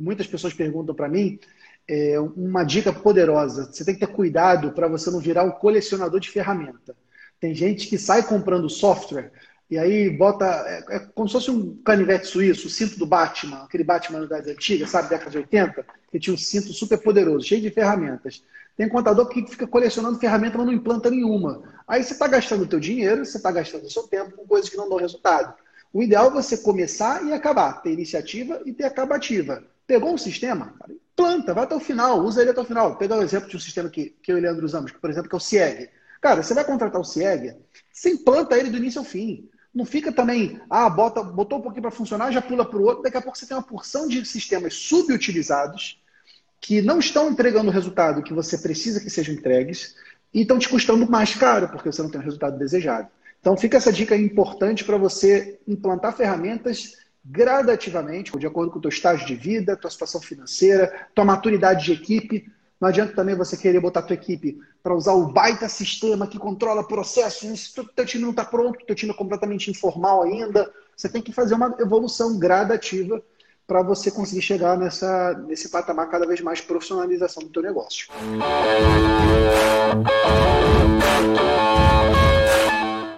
muitas pessoas perguntam para mim, é, uma dica poderosa. Você tem que ter cuidado para você não virar um colecionador de ferramenta. Tem gente que sai comprando software e aí bota. É, é como se fosse um canivete suíço, o cinto do Batman, aquele Batman das antigas, sabe, década de 80, que tinha um cinto super poderoso, cheio de ferramentas. Tem contador que fica colecionando ferramenta, mas não implanta nenhuma. Aí você está gastando o teu dinheiro, você está gastando o seu tempo com coisas que não dão resultado. O ideal é você começar e acabar, ter iniciativa e ter acabativa. Pegou um sistema, cara, planta, vai até o final, usa ele até o final. Vou pegar o exemplo de um sistema que, que eu e o Leandro usamos, que, por exemplo, que é o CIEG. Cara, você vai contratar o CIEG, você implanta ele do início ao fim. Não fica também, ah, bota, botou um pouquinho para funcionar, já pula para o outro. Daqui a pouco você tem uma porção de sistemas subutilizados que não estão entregando o resultado que você precisa que sejam entregues e estão te custando mais caro, porque você não tem o resultado desejado. Então fica essa dica importante para você implantar ferramentas gradativamente, de acordo com o teu estágio de vida, tua situação financeira, tua maturidade de equipe. Não adianta também você querer botar tua equipe para usar o baita sistema que controla processos. Se teu time não está pronto, teu time é completamente informal ainda. Você tem que fazer uma evolução gradativa para você conseguir chegar nessa, nesse patamar cada vez mais profissionalização do teu negócio.